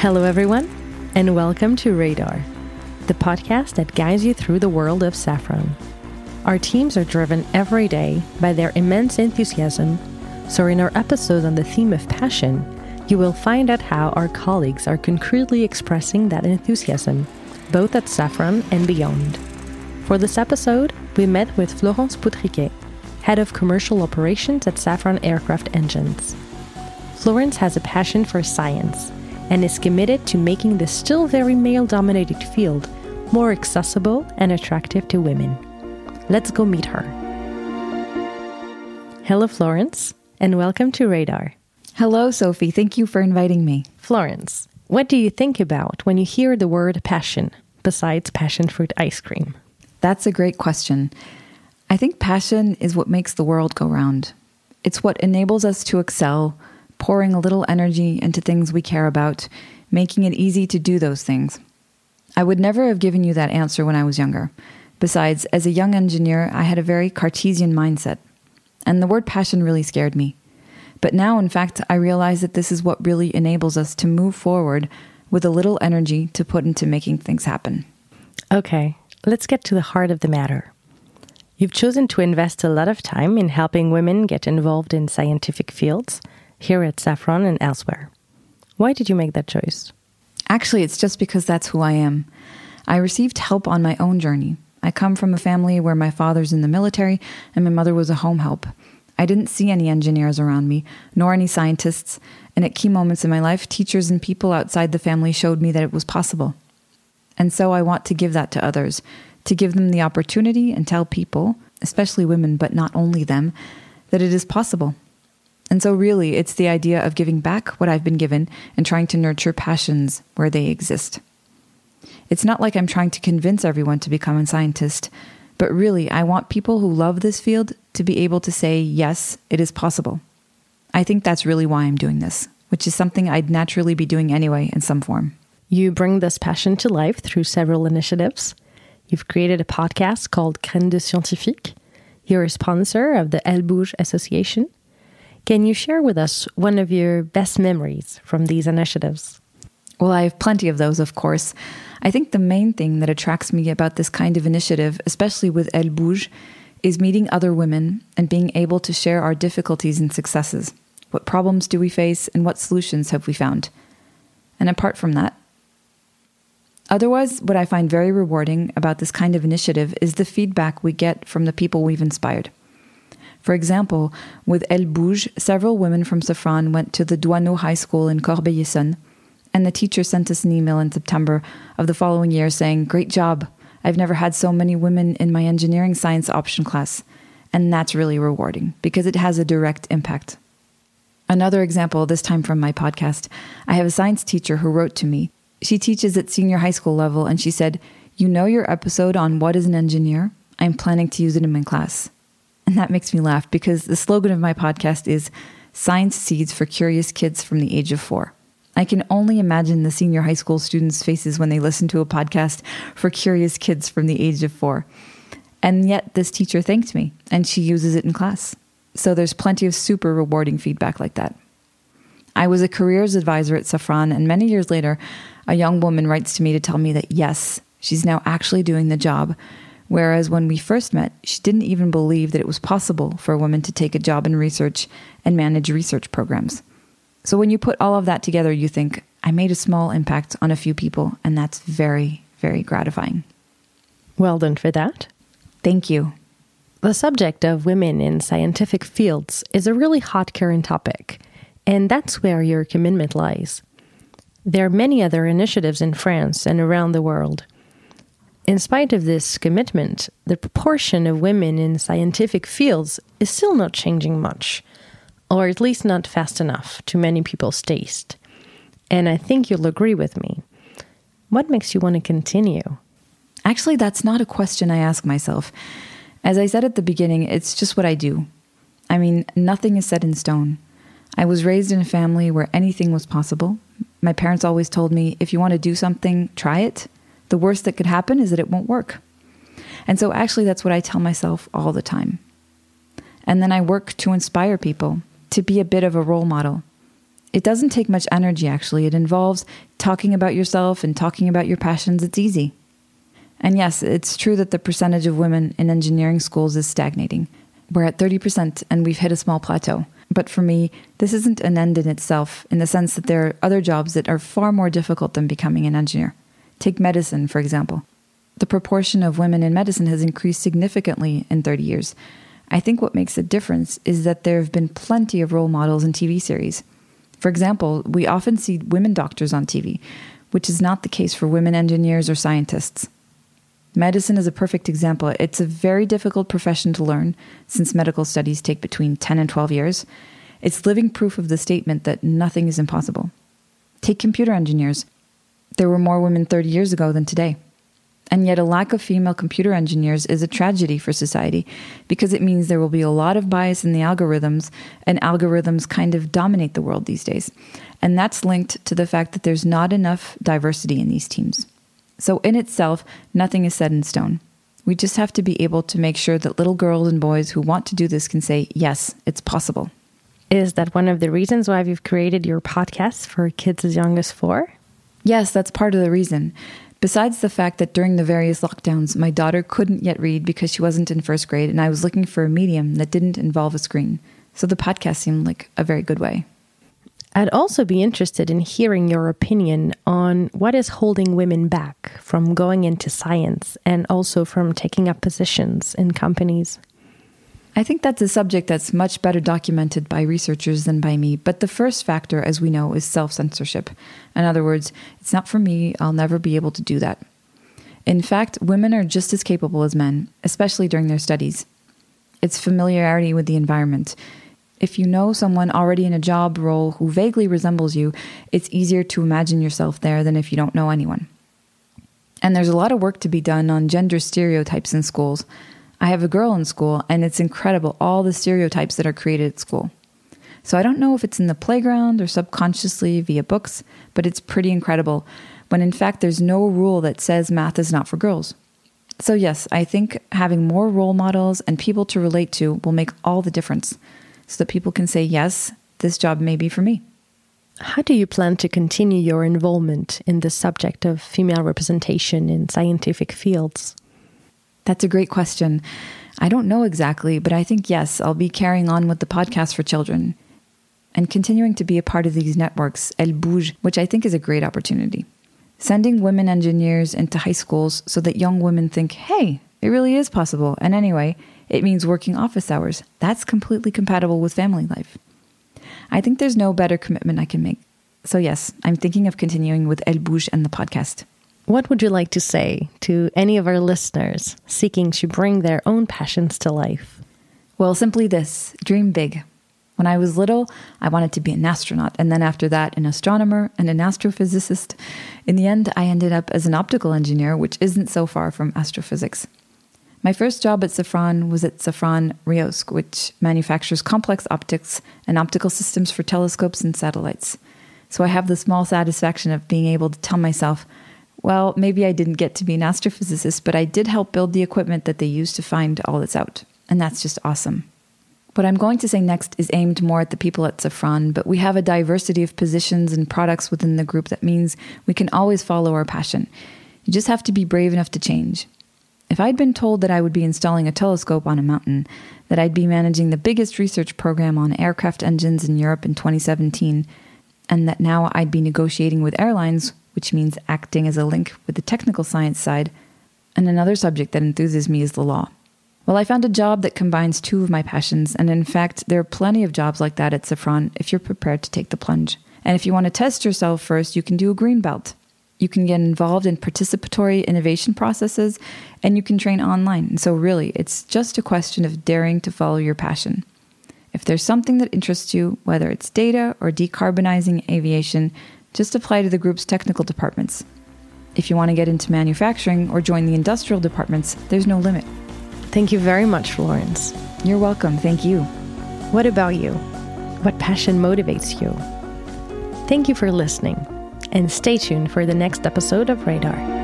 Hello, everyone, and welcome to Radar, the podcast that guides you through the world of Safran. Our teams are driven every day by their immense enthusiasm, so in our episode on the theme of passion, you will find out how our colleagues are concretely expressing that enthusiasm, both at Safran and beyond. For this episode, we met with Florence Poutriquet, head of commercial operations at Safran Aircraft Engines. Florence has a passion for science and is committed to making the still very male dominated field more accessible and attractive to women. Let's go meet her. Hello, Florence, and welcome to Radar. Hello, Sophie. Thank you for inviting me. Florence, what do you think about when you hear the word passion, besides passion fruit ice cream? That's a great question. I think passion is what makes the world go round. It's what enables us to excel, pouring a little energy into things we care about, making it easy to do those things. I would never have given you that answer when I was younger. Besides, as a young engineer, I had a very Cartesian mindset, and the word passion really scared me. But now, in fact, I realize that this is what really enables us to move forward with a little energy to put into making things happen. Okay, let's get to the heart of the matter. You've chosen to invest a lot of time in helping women get involved in scientific fields here at Safran and elsewhere. Why did you make that choice? Actually, it's just because that's who I am. I received help on my own journey. I come from a family where my father's in the military and my mother was a home help. I didn't see any engineers around me, nor any scientists, and at key moments in my life, teachers and people outside the family showed me that it was possible. And so I want to give that to others, to give them the opportunity and tell people, especially women, but not only them, that it is possible. And so, really, it's the idea of giving back what I've been given and trying to nurture passions where they exist. It's not like I'm trying to convince everyone to become a scientist, but really, I want people who love this field to be able to say, yes, it is possible. I think that's really why I'm doing this, which is something I'd naturally be doing anyway in some form. You bring this passion to life through several initiatives. You've created a podcast called Graines de Scientifique. You're a sponsor of the Elle Bouge Association can you share with us one of your best memories from these initiatives? Well, I have plenty of those, of course. I think the main thing that attracts me about this kind of initiative, especially with Elle Bouge, is meeting other women and being able to share our difficulties and successes. What problems do we face and what solutions have we found? And apart from that, otherwise, what I find very rewarding about this kind of initiative is the feedback we get from the people we've inspired. For example, with Elle Bouge, several women from Safran went to the Doisneau High School in Corbeil-Essonnes, and the teacher sent us an email in September of the following year saying, Great job! I've never had so many women in my engineering science option class. And that's really rewarding because it has a direct impact. Another example, this time from my podcast, I have a science teacher who wrote to me. She teaches at senior high school level, and she said, You know your episode on what is an engineer? I'm planning to use it in my class. And that makes me laugh because the slogan of my podcast is Science Seeds for Curious Kids from the Age of Four. I can only imagine the senior high school students' faces when they listen to a podcast for curious kids from the age of four. And yet, this teacher thanked me, and she uses it in class. So there's plenty of super rewarding feedback like that. I was a careers advisor at Safran, and many years later, a young woman writes to me to tell me that yes, she's now actually doing the job Whereas when we first met, she didn't even believe that it was possible for a woman to take a job in research and manage research programs. So when you put all of that together, you think, I made a small impact on a few people, and that's very, very gratifying. Well done for that. Thank you. The subject of women in scientific fields is a really hot current topic, and that's where your commitment lies. There are many other initiatives in France and around the world in spite of this commitment, the proportion of women in scientific fields is still not changing much, or at least not fast enough to many people's taste. And I think you'll agree with me. What makes you want to continue? Actually, that's not a question I ask myself. As I said at the beginning, it's just what I do. I mean, nothing is set in stone. I was raised in a family where anything was possible. My parents always told me if you want to do something, try it. The worst that could happen is that it won't work. And so, actually, that's what I tell myself all the time. And then I work to inspire people, to be a bit of a role model. It doesn't take much energy, actually. It involves talking about yourself and talking about your passions. It's easy. And yes, it's true that the percentage of women in engineering schools is stagnating. We're at 30% and we've hit a small plateau. But for me, this isn't an end in itself, in the sense that there are other jobs that are far more difficult than becoming an engineer. Take medicine, for example. The proportion of women in medicine has increased significantly in 30 years. I think what makes a difference is that there have been plenty of role models in TV series. For example, we often see women doctors on TV, which is not the case for women engineers or scientists. Medicine is a perfect example. It's a very difficult profession to learn since medical studies take between 10 and 12 years. It's living proof of the statement that nothing is impossible. Take computer engineers. There were more women 30 years ago than today. And yet, a lack of female computer engineers is a tragedy for society because it means there will be a lot of bias in the algorithms, and algorithms kind of dominate the world these days. And that's linked to the fact that there's not enough diversity in these teams. So, in itself, nothing is set in stone. We just have to be able to make sure that little girls and boys who want to do this can say, yes, it's possible. Is that one of the reasons why you've created your podcast for kids as young as four? Yes, that's part of the reason. Besides the fact that during the various lockdowns, my daughter couldn't yet read because she wasn't in first grade, and I was looking for a medium that didn't involve a screen. So the podcast seemed like a very good way. I'd also be interested in hearing your opinion on what is holding women back from going into science and also from taking up positions in companies. I think that's a subject that's much better documented by researchers than by me. But the first factor, as we know, is self censorship. In other words, it's not for me, I'll never be able to do that. In fact, women are just as capable as men, especially during their studies. It's familiarity with the environment. If you know someone already in a job role who vaguely resembles you, it's easier to imagine yourself there than if you don't know anyone. And there's a lot of work to be done on gender stereotypes in schools. I have a girl in school, and it's incredible all the stereotypes that are created at school. So I don't know if it's in the playground or subconsciously via books, but it's pretty incredible when in fact there's no rule that says math is not for girls. So, yes, I think having more role models and people to relate to will make all the difference so that people can say, yes, this job may be for me. How do you plan to continue your involvement in the subject of female representation in scientific fields? That's a great question. I don't know exactly, but I think yes, I'll be carrying on with the podcast for children and continuing to be a part of these networks, Elle Bouge, which I think is a great opportunity. Sending women engineers into high schools so that young women think, hey, it really is possible. And anyway, it means working office hours. That's completely compatible with family life. I think there's no better commitment I can make. So, yes, I'm thinking of continuing with Elle Bouge and the podcast. What would you like to say to any of our listeners seeking to bring their own passions to life? Well, simply this dream big. When I was little, I wanted to be an astronaut, and then after that, an astronomer and an astrophysicist. In the end, I ended up as an optical engineer, which isn't so far from astrophysics. My first job at Safran was at Safran Reosc, which manufactures complex optics and optical systems for telescopes and satellites. So I have the small satisfaction of being able to tell myself well, maybe I didn't get to be an astrophysicist, but I did help build the equipment that they use to find all that's out. And that's just awesome. What I'm going to say next is aimed more at the people at Safran, but we have a diversity of positions and products within the group that means we can always follow our passion. You just have to be brave enough to change. If I'd been told that I would be installing a telescope on a mountain, that I'd be managing the biggest research program on aircraft engines in Europe in 2017, and that now I'd be negotiating with airlines which means acting as a link with the technical science side, and another subject that enthuses me is the law. Well, I found a job that combines two of my passions, and in fact, there are plenty of jobs like that at Safran if you're prepared to take the plunge. And if you want to test yourself first, you can do a green belt. You can get involved in participatory innovation processes, and you can train online. And so, really, it's just a question of daring to follow your passion. If there's something that interests you, whether it's data or decarbonizing aviation, just apply to the group's technical departments. If you want to get into manufacturing or join the industrial departments, there's no limit. Thank you very much, Florence. You're welcome. Thank you. What about you? What passion motivates you? Thank you for listening, and stay tuned for the next episode of Radar.